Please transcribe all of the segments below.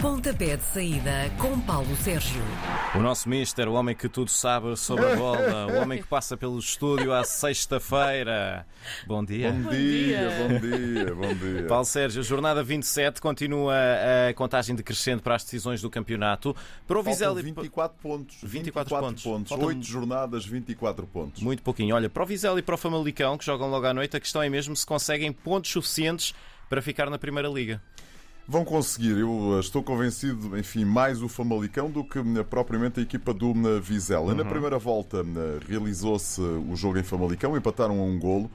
Pontapé de saída com Paulo Sérgio. O nosso mister, o homem que tudo sabe sobre a bola, o homem que passa pelo estúdio à sexta-feira. Bom dia. Bom dia, bom dia, bom dia. Paulo Sérgio, jornada 27, continua a contagem decrescente para as decisões do campeonato. Para o Vizela... 24 pontos. 24 pontos. Faltam- 8 jornadas, 24 pontos. Muito pouquinho. Olha, para o Vizela e para o Famalicão, que jogam logo à noite, a questão é mesmo se conseguem pontos suficientes para ficar na Primeira Liga. Vão conseguir, eu eh, estou convencido, enfim, mais o Famalicão do que eh, propriamente a equipa do eh, Vizela. Uhum. Na primeira volta realizou-se o jogo em Famalicão, empataram a um golo.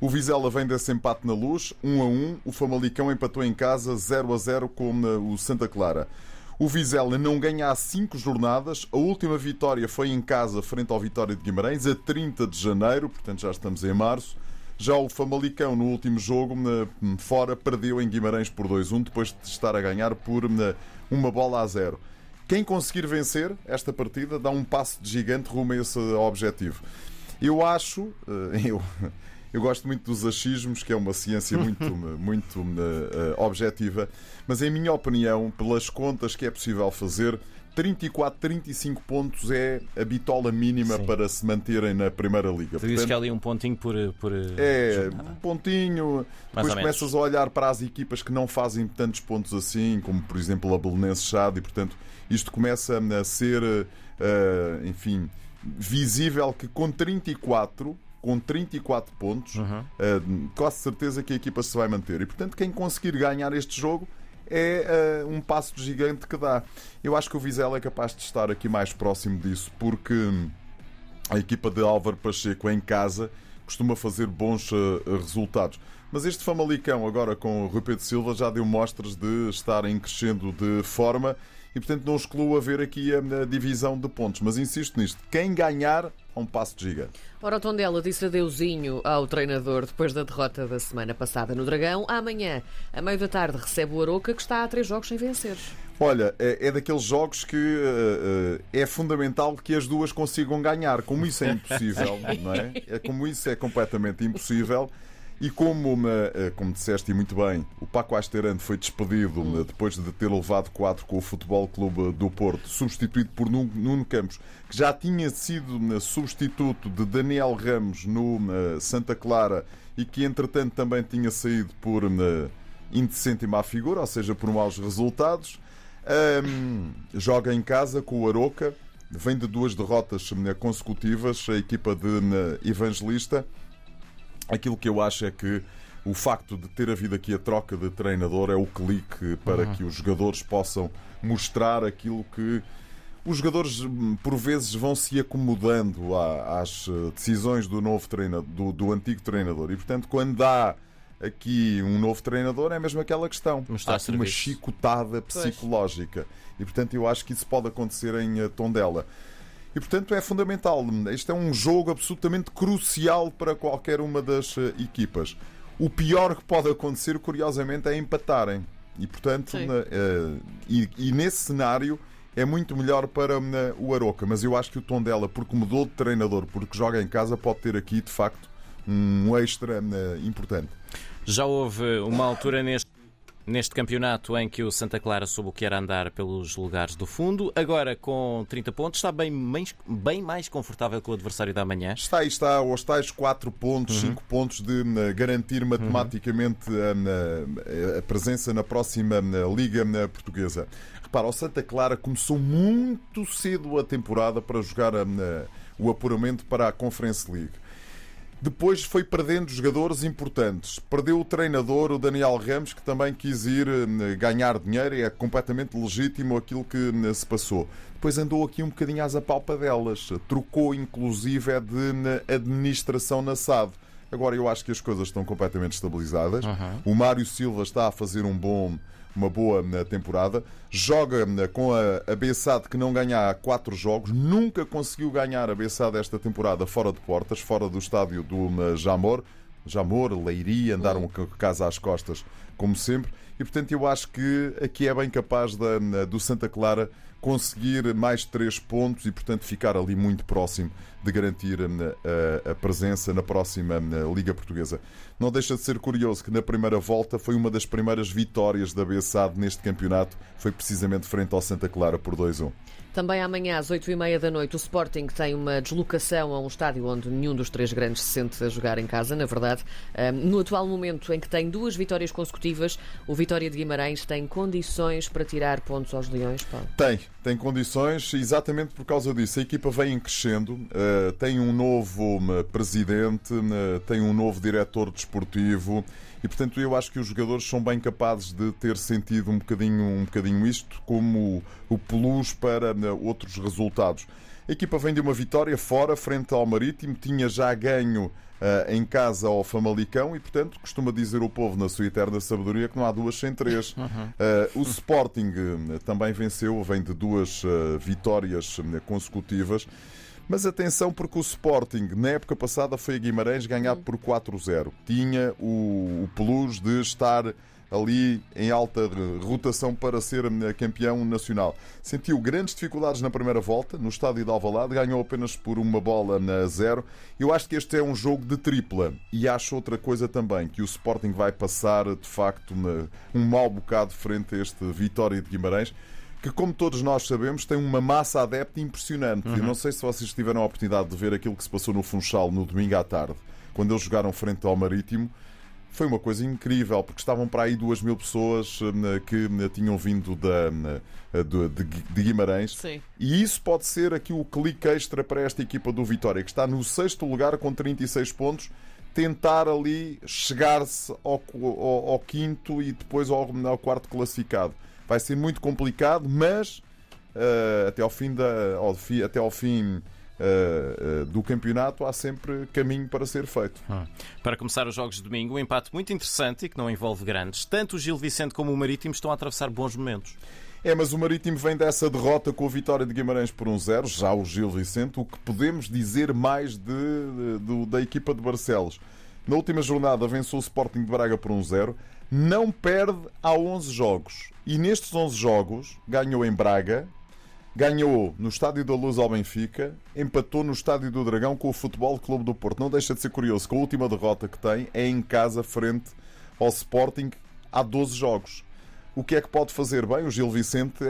O Vizela vem desse empate na luz, 1 a 1. O Famalicão empatou em casa 0 a 0 com o Santa Clara. O Vizela não ganha há 5 jornadas. A última vitória foi em casa, frente ao Vitória de Guimarães, a 30 de janeiro, portanto já estamos em março. Já o Famalicão, no último jogo, fora, perdeu em Guimarães por 2-1, depois de estar a ganhar por uma bola a zero. Quem conseguir vencer esta partida dá um passo de gigante rumo a esse objetivo. Eu acho, eh, eu, eu gosto muito dos achismos, que é uma ciência muito, muito eh, eh, objetiva, mas em minha opinião, pelas contas que é possível fazer, 34, 35 pontos é a bitola mínima Sim. para se manterem na Primeira Liga. Tu dizes que há ali um pontinho por. por É, um pontinho. Mais Depois começas a olhar para as equipas que não fazem tantos pontos assim, como por exemplo a Belenense Chade, e portanto isto começa a ser, eh, enfim, visível que com 34, com 34 pontos, Uhum. eh, quase certeza que a equipa se vai manter. E portanto quem conseguir ganhar este jogo é eh, um passo gigante que dá. Eu acho que o Vizela é capaz de estar aqui mais próximo disso, porque a equipa de Álvaro Pacheco em casa costuma fazer bons eh, resultados. Mas este Famalicão, agora com o Rui Pedro Silva, já deu mostras de estar em crescendo de forma e, portanto, não excluo haver aqui a, a divisão de pontos. Mas insisto nisto: quem ganhar, é um passo de gigante. Ora, o Tondela disse adeusinho ao treinador depois da derrota da semana passada no Dragão. Amanhã, a meio da tarde, recebe o Aroca, que está a três jogos sem vencer. Olha, é, é daqueles jogos que eh, é fundamental que as duas consigam ganhar. Como isso é impossível, não é? é? Como isso é completamente impossível. E como, eh, como disseste e muito bem, o Paco Asterante foi despedido eh, depois de ter levado 4 com o Futebol Clube do Porto, substituído por Nu- Nuno Campos, que já tinha sido eh, substituto de Daniel Ramos no eh, Santa Clara e que entretanto também tinha saído por eh, indecente e má figura, ou seja, por maus resultados. Ahm, joga em casa com o Aroca, vem de duas derrotas consecutivas, a equipa de Evangelista. Aquilo que eu acho é que o facto de ter havido aqui a troca de treinador é o clique para que os jogadores possam mostrar aquilo que. Os jogadores, hum, por vezes, vão se acomodando às eh, decisões do novo treinador, do, do antigo treinador. E, portanto, quando há aqui um novo treinador, é mesmo aquela questão. Há aqui uma chicotada psicológica. E, portanto, eu acho que isso pode acontecer em eh, Tondela. E, portanto, é fundamental. Este é um jogo absolutamente crucial para qualquer uma das eh, equipas. O pior que pode acontecer, curiosamente, é empatarem. E, portanto, na- eh, e, e nesse cenário é muito melhor para na, o Aroca. Mas eu acho que o Tondela, porque mudou de treinador, porque joga em casa, pode ter aqui, de facto, um extra eh, importante. Já houve uma altura neste, neste campeonato em que o Santa Clara soube o que era andar pelos lugares do fundo. Agora, com 30 pontos, está bem mais, bem mais confortável que o adversário da manhã. Está aí, está aos tais 4 pontos, 5 pontos de eh, garantir matematicamente eh, na- a presença na próxima eh, Liga eh, Portuguesa. Repara, o Santa Clara começou muito cedo a temporada para jogar eh, o apuramento para a Conference League. Depois foi perdendo jogadores importantes. Perdeu o treinador, o Daniel Ramos, que também quis ir eh, ganhar dinheiro e é completamente legítimo aquilo que eh, se passou. Depois andou aqui um bocadinho às apalpadelas. Trocou, inclusive, é de eh, administração na SAD. Agora eu acho que as coisas estão completamente estabilizadas. O Mário Silva está a fazer um bom, uma boa eh, temporada. Joga eh, com a, a Bessade que não ganha há quatro jogos. Nunca conseguiu ganhar a Bessade esta temporada fora de portas, fora do estádio do eh, Jamor. Jamor, Leiria, andaram com a casa às costas, como sempre. E portanto eu acho que aqui é bem capaz da, do Santa Clara conseguir mais três pontos e, portanto, ficar ali muito próximo de garantir a, a presença na próxima Liga Portuguesa. Não deixa de ser curioso que na primeira volta foi uma das primeiras vitórias da BSAD neste campeonato, foi precisamente frente ao Santa Clara por 2-1. Também amanhã, às 8h30 da noite, o Sporting tem uma deslocação a um estádio onde nenhum dos três grandes se sente a jogar em casa, na verdade. No atual momento em que tem duas vitórias consecutivas, o Vitória de Guimarães tem condições para tirar pontos aos Leões, Paulo? Tem, tem condições, exatamente por causa disso. A equipa vem crescendo, eh, tem um novo eh, presidente, eh, tem um novo diretor desportivo. E portanto eu acho que os jogadores são bem capazes de ter sentido um bocadinho, um bocadinho isto como o plus para né, outros resultados. A equipa vem de uma vitória fora, frente ao Marítimo, tinha já ganho em casa ao Famalicão e, portanto, costuma dizer o povo na sua eterna sabedoria que não há duas sem três. Uhum. Uh, o Sporting uh, também venceu, vem de duas vitórias consecutivas. Mas atenção, porque o Sporting, na época passada, foi a Guimarães ganhado por 4-0. Tinha o, o plus de estar ali em alta rotação para ser eh, campeão nacional. Sentiu grandes dificuldades na primeira volta, no estádio de Alvalade, ganhou apenas por uma bola na zero. Eu acho que este é um jogo de tripla e acho outra coisa também, que o Sporting vai passar de facto um mau bocado frente a este Vitória de Guimarães que, como todos nós sabemos, tem uma massa adepta impressionante. Uhum. Eu não sei se vocês tiveram a oportunidade de ver aquilo que se passou no Funchal no domingo à tarde, quando eles jogaram frente ao Marítimo. Foi uma coisa incrível, porque estavam para aí duas mil pessoas eh, que eh, tinham vindo da, eh, de, de Guimarães. Sim. E isso pode ser aqui o clique extra para esta equipa do Vitória, que está no sexto lugar com 36 pontos tentar ali chegar-se ao, ao, ao, quinto e depois ao, ao quarto classificado. Vai ser muito complicado, mas uh, até ao fim, da, ao, até ao fim Uh, do campeonato há sempre caminho para ser feito. Hum. Para começar os jogos de domingo, um empate muito interessante e que não envolve grandes. Tanto o Gil Vicente como o Marítimo estão a atravessar bons momentos. É, mas o Marítimo vem dessa derrota com a vitória de Guimarães por 1-0, um já o Gil Vicente. O que podemos dizer mais de, de, de, da equipa de Barcelos? Na última jornada venceu o Sporting de Braga por 1-0. Um não perde há 11 jogos. E nestes 11 jogos ganhou em Braga, ganhou no Estádio da Luz ao Benfica, empatou no Estádio do Dragão com o Futebol Clube do Porto. Não deixa de ser curioso que a última derrota que tem é em casa frente ao Sporting há 12 jogos. O que é que pode fazer bem? O Gil Vicente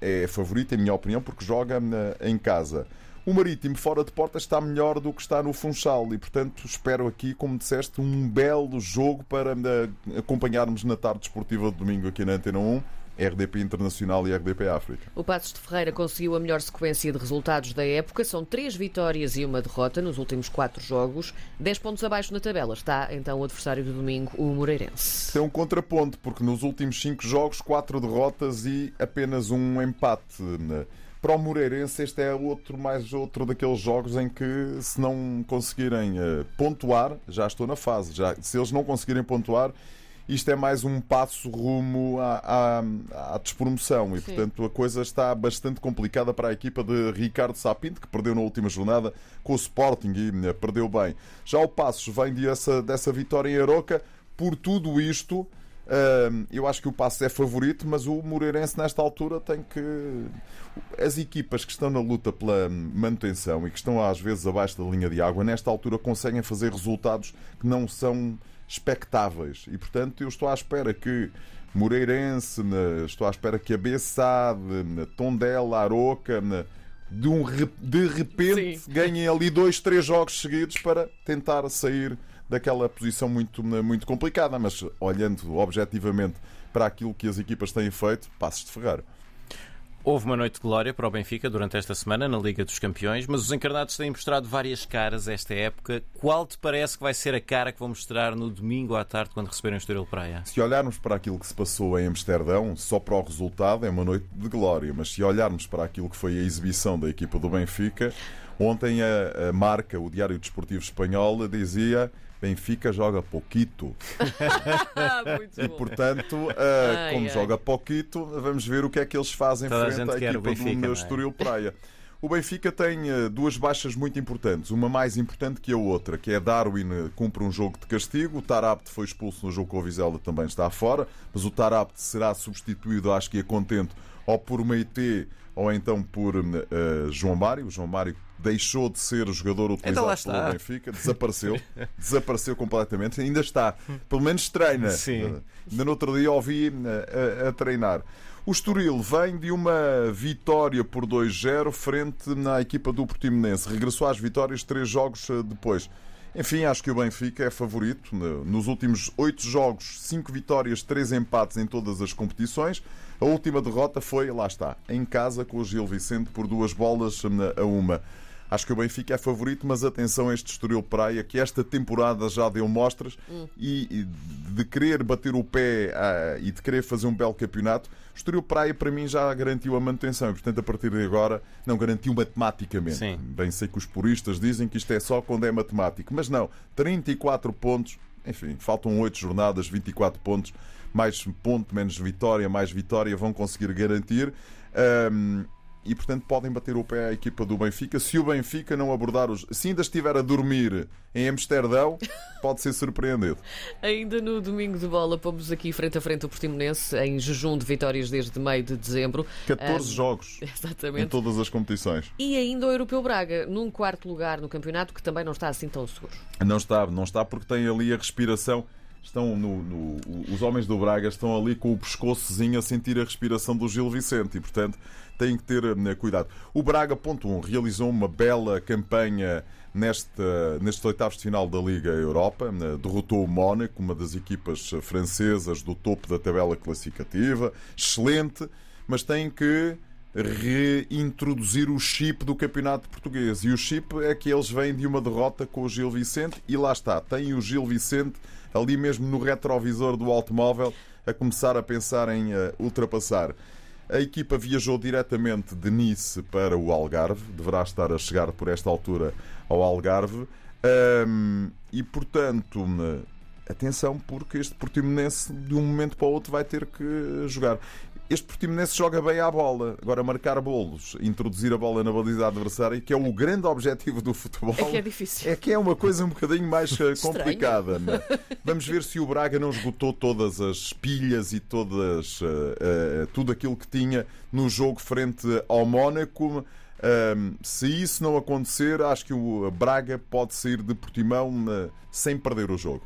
é, é favorito, em minha opinião, porque joga eh, em casa. O Marítimo fora de porta está melhor do que está no Funchal e, portanto, espero aqui, como disseste, um belo jogo para uh, acompanharmos na tarde esportiva de domingo aqui na Antena 1. RDP Internacional e RDP África. O Passos de Ferreira conseguiu a melhor sequência de resultados da época. São três vitórias e uma derrota nos últimos quatro jogos. Dez pontos abaixo na tabela está então o adversário do domingo, o Moreirense. Tem um contraponto, porque nos últimos cinco jogos, quatro derrotas e apenas um empate. Para o Moreirense, este é outro mais outro daqueles jogos em que, se não conseguirem uh, pontuar, já estou na fase. Já, se eles não conseguirem pontuar, isto é mais um passo rumo à, à, à despromoção. E, Sim. portanto, a coisa está bastante complicada para a equipa de Ricardo Sapinto, que perdeu na última jornada com o Sporting e uh, perdeu bem. Já o Passos vem dessa, dessa vitória em Aroca. Por tudo isto, eu acho que o Passo é favorito, mas o Moreirense nesta altura tem que. As equipas que estão na luta pela manutenção e que estão às vezes abaixo da linha de água, nesta altura conseguem fazer resultados que não são expectáveis. E portanto eu estou à espera que Moreirense, estou à espera que a Bessade, Tondela, Aroca, de, um, de repente Sim. ganhem ali dois, três jogos seguidos para tentar sair daquela posição muito, muito complicada, mas olhando objetivamente para aquilo que as equipas têm feito, passos de Ferreira. Houve uma noite de glória para o Benfica durante esta semana na Liga dos Campeões, mas os encarnados têm mostrado várias caras esta época. Qual te parece que vai ser a cara que vão mostrar no domingo à tarde quando receberem o Estoril Praia? Se olharmos para aquilo que se passou em Amsterdão, só para o resultado é uma noite de glória, mas se olharmos para aquilo que foi a exibição da equipa do Benfica, ontem a, a marca, o Diário Desportivo Espanhol, dizia Benfica joga pouquito. e portanto, uh, ai, como ai. joga pouquito, vamos ver o que é que eles fazem Toda frente à equipa Benfica, do é? Estoril Praia. O Benfica tem uh, duas baixas muito importantes, uma mais importante que a outra, que é Darwin uh, cumpre um jogo de castigo, o Tarabt foi expulso no jogo com o Vizela, também está fora, mas o Tarabt será substituído, acho que é contente, ou por Meite ou então por uh, João Mário. O João Mário deixou de ser o jogador utilizado então pelo Benfica, desapareceu, desapareceu completamente, ainda está, pelo menos treina. Sim. Ainda no outro dia ouvi a, a, a treinar. O Estoril vem de uma vitória por 2-0 frente à equipa do Portimonense. Regressou às vitórias três jogos eh, depois. Enfim, acho que o Benfica é favorito. Nos últimos oito jogos, cinco vitórias, três empates em todas as competições. A última derrota foi, lá está, em casa com o Gil Vicente por duas bolas eh, a uma. Acho que o Benfica é favorito, mas atenção a este Estoril Praia, que esta temporada já deu mostras hum. e, de querer bater o pé ah, e de querer fazer um belo campeonato. O Estoril Praia, para mim, já garantiu a manutenção e, portanto, a partir de agora, não garantiu matematicamente. Sim. Bem, sei que os puristas dizem que isto é só quando é matemático, mas não. 34 pontos, enfim, faltam 8 jornadas, 24 pontos, mais ponto, menos vitória, mais vitória, vão conseguir garantir. Um, e, portanto, podem bater o pé à equipa do Benfica. Se o Benfica não abordar os. Se ainda estiver a dormir em Amsterdão, pode ser surpreendido. Ainda no domingo de bola, pomos aqui frente a frente o Portimonense, em jejum de vitórias desde meio de dezembro. 14 um, jogos exatamente. em todas as competições. E ainda o Europeu Braga, num quarto lugar no campeonato, que também não está assim tão seguro. Não está, não está porque tem ali a respiração estão no, no, os homens do Braga estão ali com o pescoçozinho a sentir a respiração do Gil Vicente e, portanto, têm que ter né, cuidado. O Braga, ponto 1, um, realizou uma bela campanha neste, nestes oitavos de final da Liga Europa. Né, derrotou o Mónaco, uma das equipas francesas do topo da tabela classificativa. Excelente, mas tem que reintroduzir o chip do campeonato português. E o chip é que eles vêm de uma derrota com o Gil Vicente e lá está, tem o Gil Vicente ali mesmo no retrovisor do automóvel a começar a pensar em uh, ultrapassar. A equipa viajou diretamente de Nice para o Algarve, deverá estar a chegar por esta altura ao Algarve. Um, e portanto, atenção, porque este Portimonense de um momento para o outro vai ter que jogar este Portimonense joga bem à bola. Agora, marcar bolos, introduzir a bola na baliza adversária, que é o grande objetivo do futebol. É que é difícil. É que é uma coisa um bocadinho mais eh, complicada. É? Vamos ver se o Braga não esgotou todas as pilhas e todas, uh, uh, tudo aquilo que tinha no jogo frente ao Mónaco. Uh, se isso não acontecer, acho que o Braga pode sair de Portimão sem perder o jogo.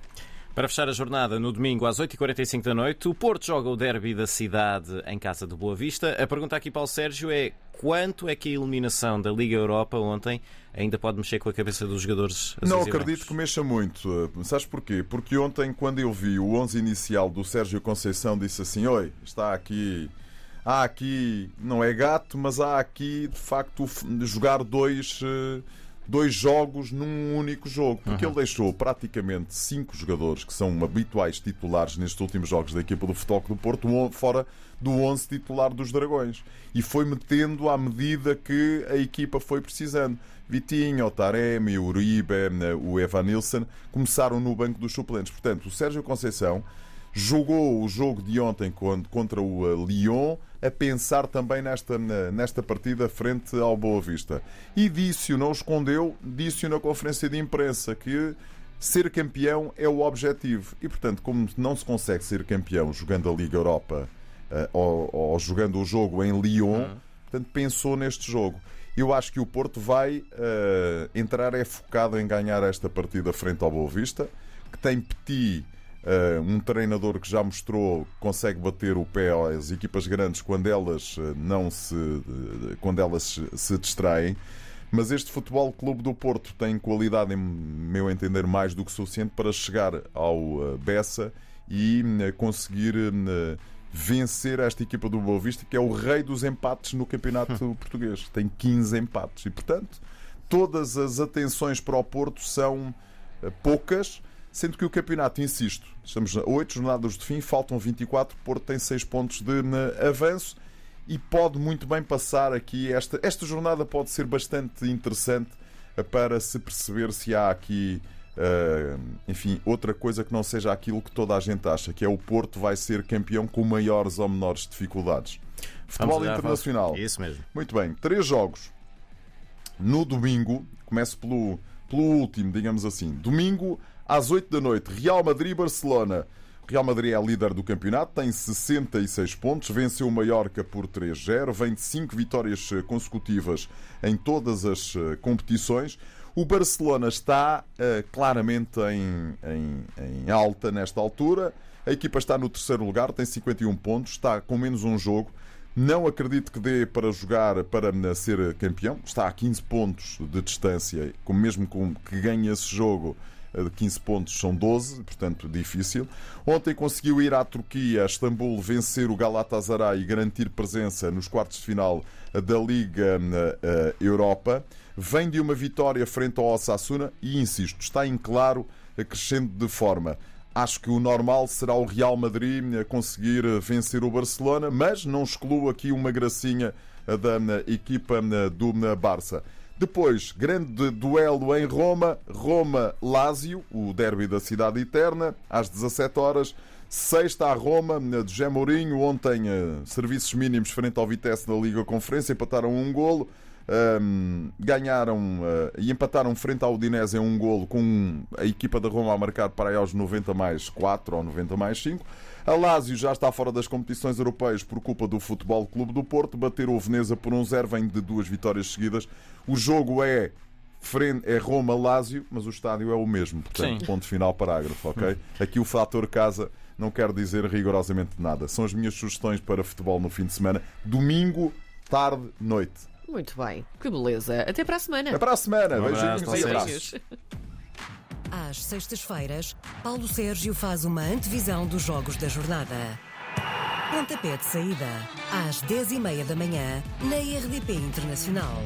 Para fechar a jornada, no domingo às 8h45 da noite, o Porto joga o derby da cidade em casa de Boa Vista. A pergunta aqui para o Sérgio é quanto é que a eliminação da Liga Europa ontem ainda pode mexer com a cabeça dos jogadores Não acredito que mexa muito. Sabes porquê? Porque ontem, quando eu vi o 11 inicial do Sérgio Conceição, disse assim: Oi, está aqui. Há aqui, não é gato, mas há aqui de facto jogar dois uh, dois jogos num único jogo, porque uhum. ele deixou praticamente cinco jogadores que são habituais titulares nestes últimos jogos da equipa do Futebol do Porto fora do 11 titular dos Dragões e foi metendo à medida que a equipa foi precisando. Vitinho, o Taremi, o Uribe, o Evanilson começaram no banco dos suplentes. Portanto, o Sérgio Conceição jogou o jogo de ontem contra o eh, Lyon a pensar também nesta, nesta partida frente ao Boa Vista. E disse-o, não escondeu, disse-o na conferência de imprensa que ser campeão é o objetivo. E, portanto, como não se consegue ser campeão jogando a Liga Europa uh, ou, ou, jogando o jogo em Lyon, uhum. portanto, pensou neste jogo. Eu acho que o Porto vai uh, entrar é focado em ganhar esta partida frente ao Boa Vista, que tem Petit um treinador que já mostrou que consegue bater o pé às equipas grandes quando elas eh, não se quando elas se distraem. Mas este Futebol Clube do Porto tem qualidade, em meu entender, mais do que suficiente para chegar ao eh, Bessa e conseguir vencer esta equipa do Boa Vista, que é o rei dos empates no campeonato hum. português. Tem 15 empates e, portanto, todas as atenções para o Porto são poucas Sendo que o campeonato, insisto, estamos a 8 jornadas de fim, faltam 24, Porto tem 6 pontos de avanço e pode muito bem passar aqui. Esta, esta jornada pode ser bastante interessante eh, para se perceber se há aqui, uh, enfim, outra coisa que não seja aquilo que toda a gente acha, que é o Porto vai ser campeão com maiores ou menores dificuldades. Futebol internacional. Isso mesmo. Muito bem, três jogos. No domingo, começo pelo, pelo último, digamos assim. Domingo, às 8 da noite, Real Madrid-Barcelona. Real Madrid é líder do campeonato, tem 66 pontos, venceu o Mallorca por 3-0, vem de 5 vitórias eh, consecutivas em todas as eh, competições. O Barcelona está uh, claramente em, em, em alta nesta altura. A equipa está no terceiro lugar, tem 51 pontos, está com menos um jogo. Não acredito que dê para jogar para ser campeão. Está a 15 pontos de distância, mesmo com que ganhe esse jogo de 15 pontos são 12, portanto difícil. Ontem conseguiu ir à Turquia, a Istambul, vencer o Galatasaray e garantir presença nos quartos de final da Liga uh, Europa. Vem de uma vitória frente ao Osasuna e, insisto, está em claro crescendo de forma. Acho que o normal será o Real Madrid conseguir vencer o Barcelona, mas não excluo aqui uma gracinha da equipa do Barça. Depois, grande duelo em Roma, Roma-Lásio, o derby da cidade eterna, às 17 horas. Sexta a Roma, de José Mourinho. Ontem, eh, serviços mínimos frente ao Vitesse na Liga Conferência, empataram um golo. Um, ganharam uh, e empataram frente ao Udinese em um golo com a equipa da Roma a marcar para aí aos 90 mais 4 ou 90 mais 5. A Lazio já está fora das competições europeias por culpa do Futebol Clube do Porto. Bater o Veneza por um zero, vem de duas vitórias seguidas. O jogo é é Roma-Lásio, mas o estádio é o mesmo. Portanto, Sim. ponto final, parágrafo, ok? Aqui o fator casa não quer dizer rigorosamente nada. São as minhas sugestões para futebol no fim de semana. Domingo, tarde, noite. Muito bem, que beleza. Até para a semana. Até para a semana. Um Beijinhos e abraços. Às sextas-feiras, Paulo Sérgio faz uma antevisão dos jogos da jornada. Pontapé de saída, às 10h30 da manhã, na RDP Internacional.